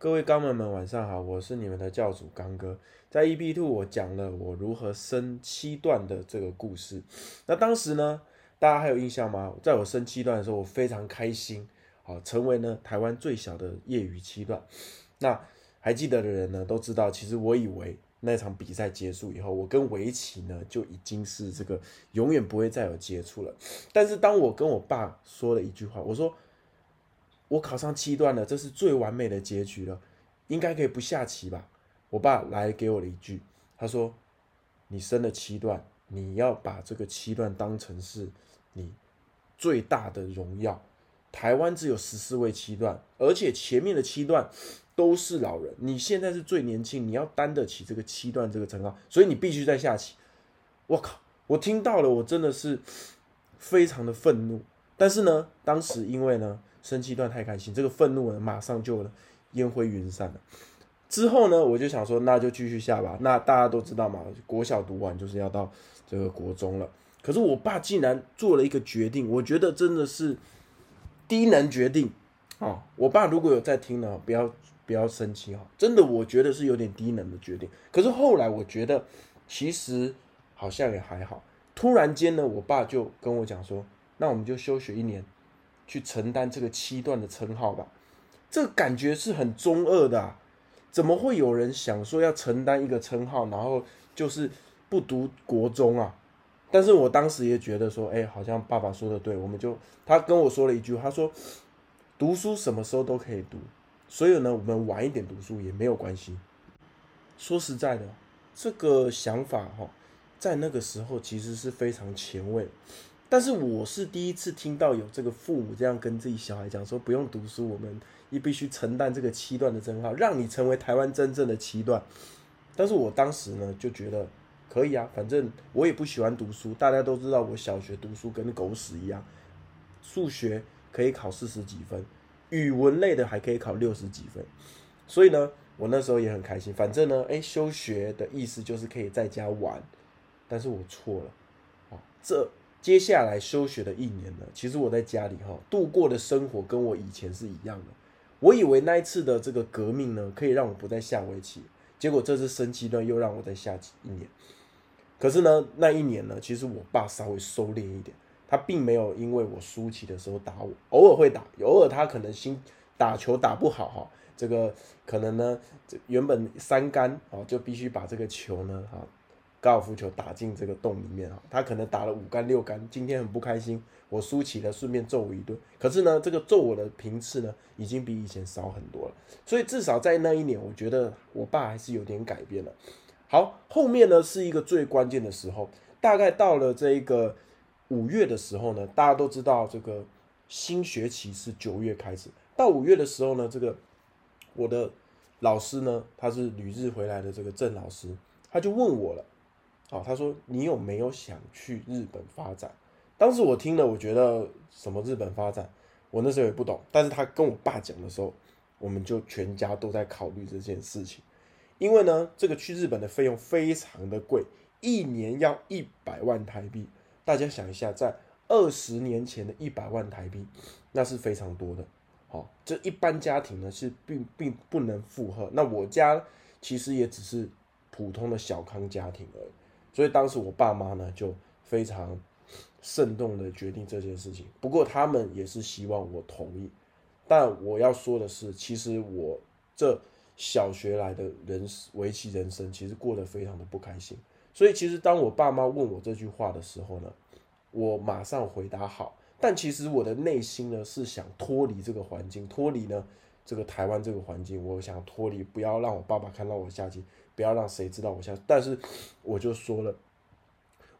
各位刚们们晚上好，我是你们的教主刚哥。在 EP Two 我讲了我如何升七段的这个故事。那当时呢，大家还有印象吗？在我升七段的时候，我非常开心，好，成为呢台湾最小的业余七段。那还记得的人呢，都知道，其实我以为那场比赛结束以后，我跟围棋呢就已经是这个永远不会再有接触了。但是当我跟我爸说了一句话，我说。我考上七段了，这是最完美的结局了，应该可以不下棋吧？我爸来给我了一句，他说：“你升了七段，你要把这个七段当成是你最大的荣耀。台湾只有十四位七段，而且前面的七段都是老人，你现在是最年轻，你要担得起这个七段这个称号，所以你必须在下棋。”我靠！我听到了，我真的是非常的愤怒。但是呢，当时因为呢。生气段太开心，这个愤怒呢马上就烟灰云散了。之后呢，我就想说，那就继续下吧。那大家都知道嘛，国小读完就是要到这个国中了。可是我爸竟然做了一个决定，我觉得真的是低能决定啊！我爸如果有在听呢，不要不要生气哈，真的我觉得是有点低能的决定。可是后来我觉得其实好像也还好。突然间呢，我爸就跟我讲说，那我们就休学一年。去承担这个七段的称号吧，这个感觉是很中二的，怎么会有人想说要承担一个称号，然后就是不读国中啊？但是我当时也觉得说，哎，好像爸爸说的对，我们就他跟我说了一句，他说读书什么时候都可以读，所以呢，我们晚一点读书也没有关系。说实在的，这个想法哈，在那个时候其实是非常前卫。但是我是第一次听到有这个父母这样跟自己小孩讲说，不用读书，我们也必须承担这个七段的称号，让你成为台湾真正的七段。但是我当时呢就觉得可以啊，反正我也不喜欢读书，大家都知道我小学读书跟狗屎一样，数学可以考四十几分，语文类的还可以考六十几分，所以呢，我那时候也很开心。反正呢，哎，休学的意思就是可以在家玩，但是我错了，啊，这。接下来休学的一年呢，其实我在家里哈度过的生活跟我以前是一样的。我以为那一次的这个革命呢，可以让我不再下围棋，结果这次升级呢又让我再下一年。可是呢，那一年呢，其实我爸稍微收敛一点，他并没有因为我输棋的时候打我，偶尔会打，偶尔他可能心打球打不好哈，这个可能呢，原本三杆啊就必须把这个球呢哈。高尔夫球打进这个洞里面啊，他可能打了五杆六杆，今天很不开心，我输起了，顺便揍我一顿。可是呢，这个揍我的频次呢，已经比以前少很多了。所以至少在那一年，我觉得我爸还是有点改变了。好，后面呢是一个最关键的时候，大概到了这一个五月的时候呢，大家都知道这个新学期是九月开始，到五月的时候呢，这个我的老师呢，他是旅日回来的这个郑老师，他就问我了。好，他说你有没有想去日本发展？当时我听了，我觉得什么日本发展，我那时候也不懂。但是他跟我爸讲的时候，我们就全家都在考虑这件事情。因为呢，这个去日本的费用非常的贵，一年要一百万台币。大家想一下，在二十年前的一百万台币，那是非常多的。好，这一般家庭呢是并并不能负荷。那我家其实也只是普通的小康家庭而已。所以当时我爸妈呢就非常慎重的决定这件事情，不过他们也是希望我同意。但我要说的是，其实我这小学来的人围棋人生，其实过得非常的不开心。所以其实当我爸妈问我这句话的时候呢，我马上回答好。但其实我的内心呢是想脱离这个环境，脱离呢这个台湾这个环境，我想脱离，不要让我爸爸看到我下棋。不要让谁知道我想，但是我就说了，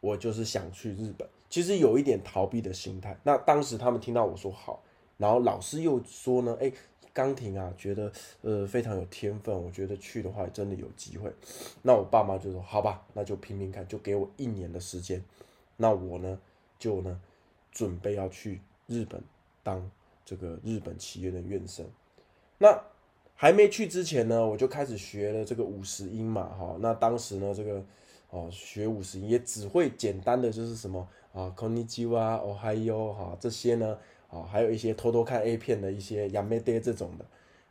我就是想去日本，其实有一点逃避的心态。那当时他们听到我说好，然后老师又说呢，哎，钢琴啊，觉得呃非常有天分，我觉得去的话真的有机会。那我爸妈就说好吧，那就拼拼看，就给我一年的时间。那我呢就呢准备要去日本当这个日本企业的院生。那还没去之前呢，我就开始学了这个五十音嘛，哈，那当时呢，这个哦学五十音也只会简单的就是什么啊，konnichiwa、哦嗨哟哈这些呢，啊，还有一些偷偷看 A 片的一些 yamete 这种的，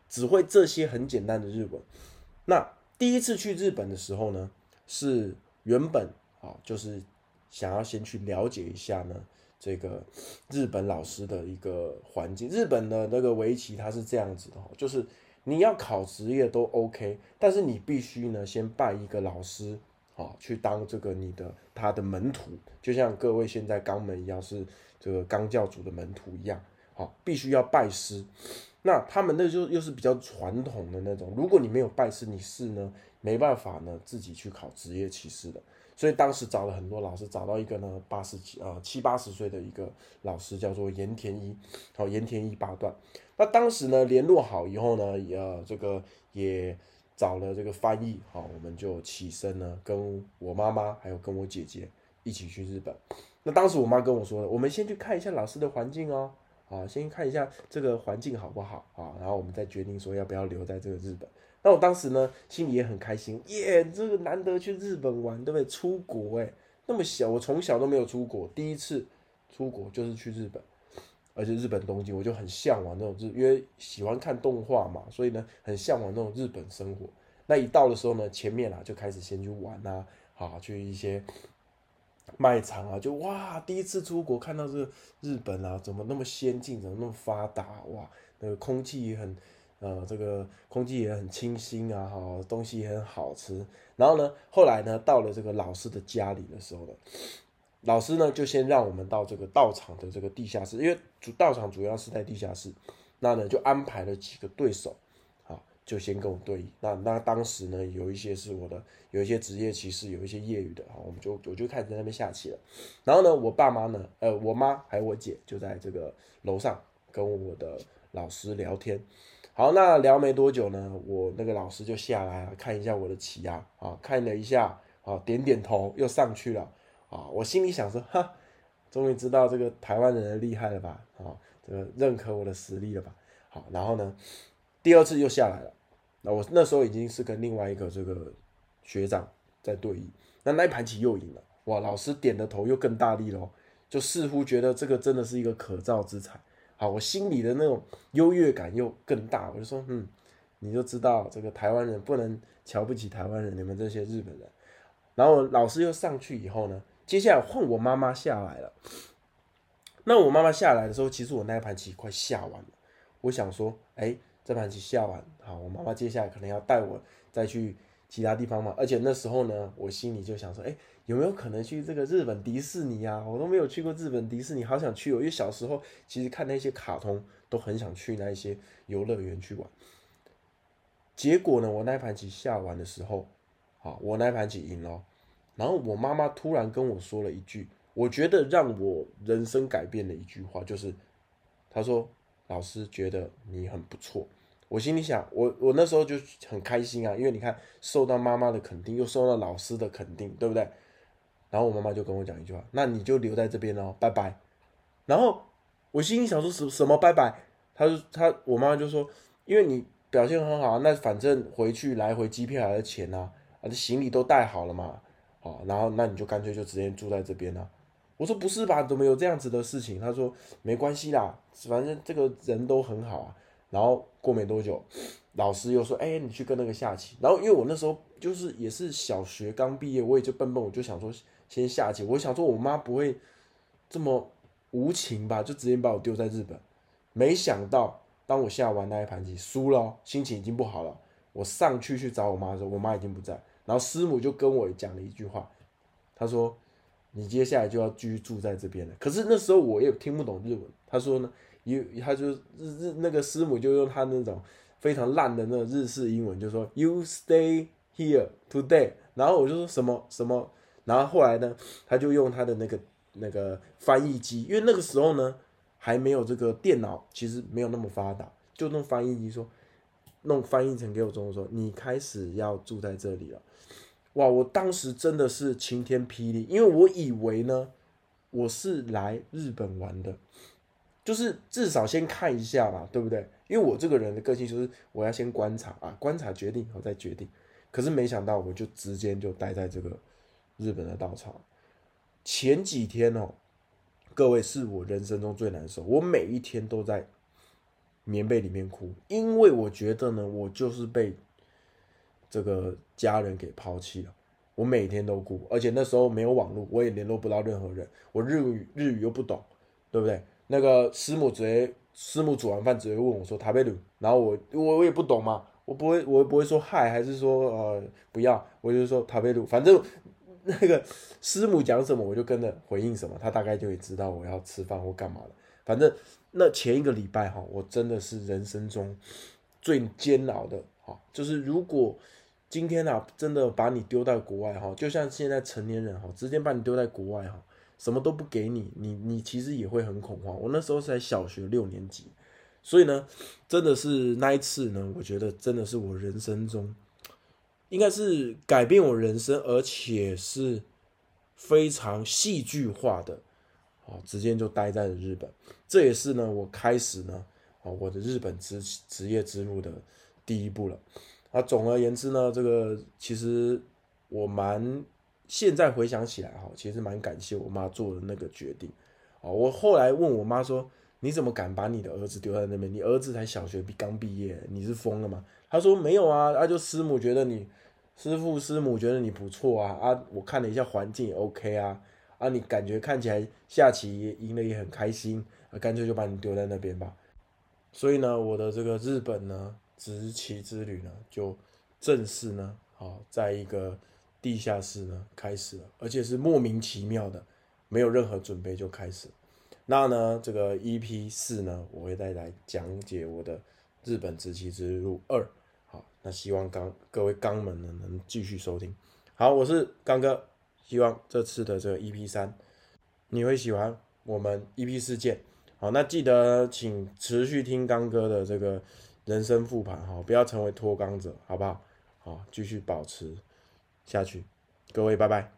只会这些很简单的日文。那第一次去日本的时候呢，是原本啊，就是想要先去了解一下呢，这个日本老师的一个环境。日本的那个围棋它是这样子的，就是你要考职业都 OK，但是你必须呢先拜一个老师啊，去当这个你的他的门徒，就像各位现在肛门一样，是这个肛教主的门徒一样，好，必须要拜师。那他们那就又是比较传统的那种，如果你没有拜师，你是呢没办法呢自己去考职业骑士的。所以当时找了很多老师，找到一个呢八十几呃七八十岁的一个老师，叫做盐田一，好盐田一八段。那当时呢联络好以后呢，也这个也找了这个翻译，好我们就起身呢跟我妈妈还有跟我姐姐一起去日本。那当时我妈跟我说，我们先去看一下老师的环境哦。啊，先看一下这个环境好不好啊，然后我们再决定说要不要留在这个日本。那我当时呢，心里也很开心，耶，这个难得去日本玩，对不对？出国哎，那么小，我从小都没有出国，第一次出国就是去日本，而且日本东京，我就很向往那种日，因为喜欢看动画嘛，所以呢，很向往那种日本生活。那一到的时候呢，前面啊就开始先去玩啊，好去一些。卖场啊，就哇，第一次出国看到这个日本啊，怎么那么先进，怎么那么发达哇？那个空气也很，呃，这个空气也很清新啊，哈，东西也很好吃。然后呢，后来呢，到了这个老师的家里的时候呢，老师呢就先让我们到这个道场的这个地下室，因为主道场主要是在地下室，那呢就安排了几个对手。啊就先跟我对，那那当时呢，有一些是我的，有一些职业棋士，有一些业余的，啊，我们就我就开始在那边下棋了。然后呢，我爸妈呢，呃，我妈还有我姐就在这个楼上跟我的老师聊天。好，那聊没多久呢，我那个老师就下来了看一下我的棋啊，啊，看了一下，啊，点点头，又上去了，啊，我心里想说，哈，终于知道这个台湾人的厉害了吧，啊，这个认可我的实力了吧。好，然后呢，第二次又下来了。那我那时候已经是跟另外一个这个学长在对弈，那那一盘棋又赢了，哇！老师点的头又更大力了，就似乎觉得这个真的是一个可造之材。好，我心里的那种优越感又更大，我就说，嗯，你就知道这个台湾人不能瞧不起台湾人，你们这些日本人。然后老师又上去以后呢，接下来换我妈妈下来了。那我妈妈下来的时候，其实我那一盘棋快下完了，我想说，哎。这盘棋下完，好，我妈妈接下来可能要带我再去其他地方嘛。而且那时候呢，我心里就想说，哎，有没有可能去这个日本迪士尼啊？我都没有去过日本迪士尼，好想去哦。因为小时候其实看那些卡通，都很想去那一些游乐园去玩。结果呢，我那盘棋下完的时候，好，我那盘棋赢了。然后我妈妈突然跟我说了一句，我觉得让我人生改变的一句话，就是她说：“老师觉得你很不错。”我心里想，我我那时候就很开心啊，因为你看，受到妈妈的肯定，又受到老师的肯定，对不对？然后我妈妈就跟我讲一句话：“那你就留在这边哦，拜拜。”然后我心里想说：“什什么拜拜？”他说：“他我妈妈就说，因为你表现很好，那反正回去来回机票还是钱啊，啊，行李都带好了嘛，好，然后那你就干脆就直接住在这边了。”我说：“不是吧？怎么有这样子的事情？”他说：“没关系啦，反正这个人都很好啊。”然后过没多久，老师又说：“哎，你去跟那个下棋。”然后因为我那时候就是也是小学刚毕业，我也就笨笨，我就想说先下棋。我想说我妈不会这么无情吧，就直接把我丢在日本。没想到当我下完那一盘棋输了，心情已经不好了。我上去去找我妈的时候，我妈已经不在。然后师母就跟我讲了一句话，她说：“你接下来就要居住在这边了。”可是那时候我也听不懂日文。她说呢。有她就日日那个师母就用她那种非常烂的那个日式英文，就说 you stay here today，然后我就说什么什么，然后后来呢，他就用他的那个那个翻译机，因为那个时候呢还没有这个电脑，其实没有那么发达，就弄翻译机说弄翻译成给我中文说你开始要住在这里了，哇！我当时真的是晴天霹雳，因为我以为呢我是来日本玩的。就是至少先看一下嘛，对不对？因为我这个人的个性就是我要先观察啊，观察决定，我再决定。可是没想到，我就直接就待在这个日本的稻草。前几天哦，各位是我人生中最难受，我每一天都在棉被里面哭，因为我觉得呢，我就是被这个家人给抛弃了。我每天都哭，而且那时候没有网络，我也联络不到任何人。我日语日语又不懂，对不对？那个师母直接师母煮完饭直接问我说：“塔贝鲁。”然后我我我也不懂嘛，我不会我不会说嗨，还是说呃不要，我就说塔贝鲁。反正那个师母讲什么，我就跟着回应什么，他大概就会知道我要吃饭或干嘛了。反正那前一个礼拜哈，我真的是人生中最煎熬的哈，就是如果。今天啊，真的把你丢在国外哈，就像现在成年人哈，直接把你丢在国外哈，什么都不给你，你你其实也会很恐慌。我那时候才小学六年级，所以呢，真的是那一次呢，我觉得真的是我人生中，应该是改变我人生，而且是非常戏剧化的，哦，直接就待在了日本。这也是呢，我开始呢，哦，我的日本职职业之路的第一步了。啊，总而言之呢，这个其实我蛮现在回想起来哈，其实蛮感谢我妈做的那个决定。哦，我后来问我妈说：“你怎么敢把你的儿子丢在那边？你儿子才小学毕刚毕业，你是疯了吗？”他说：“没有啊，啊就师母觉得你师傅师母觉得你不错啊，啊我看了一下环境也 OK 啊，啊你感觉看起来下棋赢了也很开心，啊干脆就把你丢在那边吧。”所以呢，我的这个日本呢。执旗之旅呢，就正式呢，好，在一个地下室呢开始了，而且是莫名其妙的，没有任何准备就开始。那呢，这个 EP 四呢，我会再来讲解我的日本执旗之路二。好，那希望刚各位刚们呢能继续收听。好，我是刚哥，希望这次的这个 EP 三你会喜欢。我们 EP 四见。好，那记得请持续听刚哥的这个。人生复盘哈，不要成为脱纲者，好不好？好，继续保持下去，各位拜拜。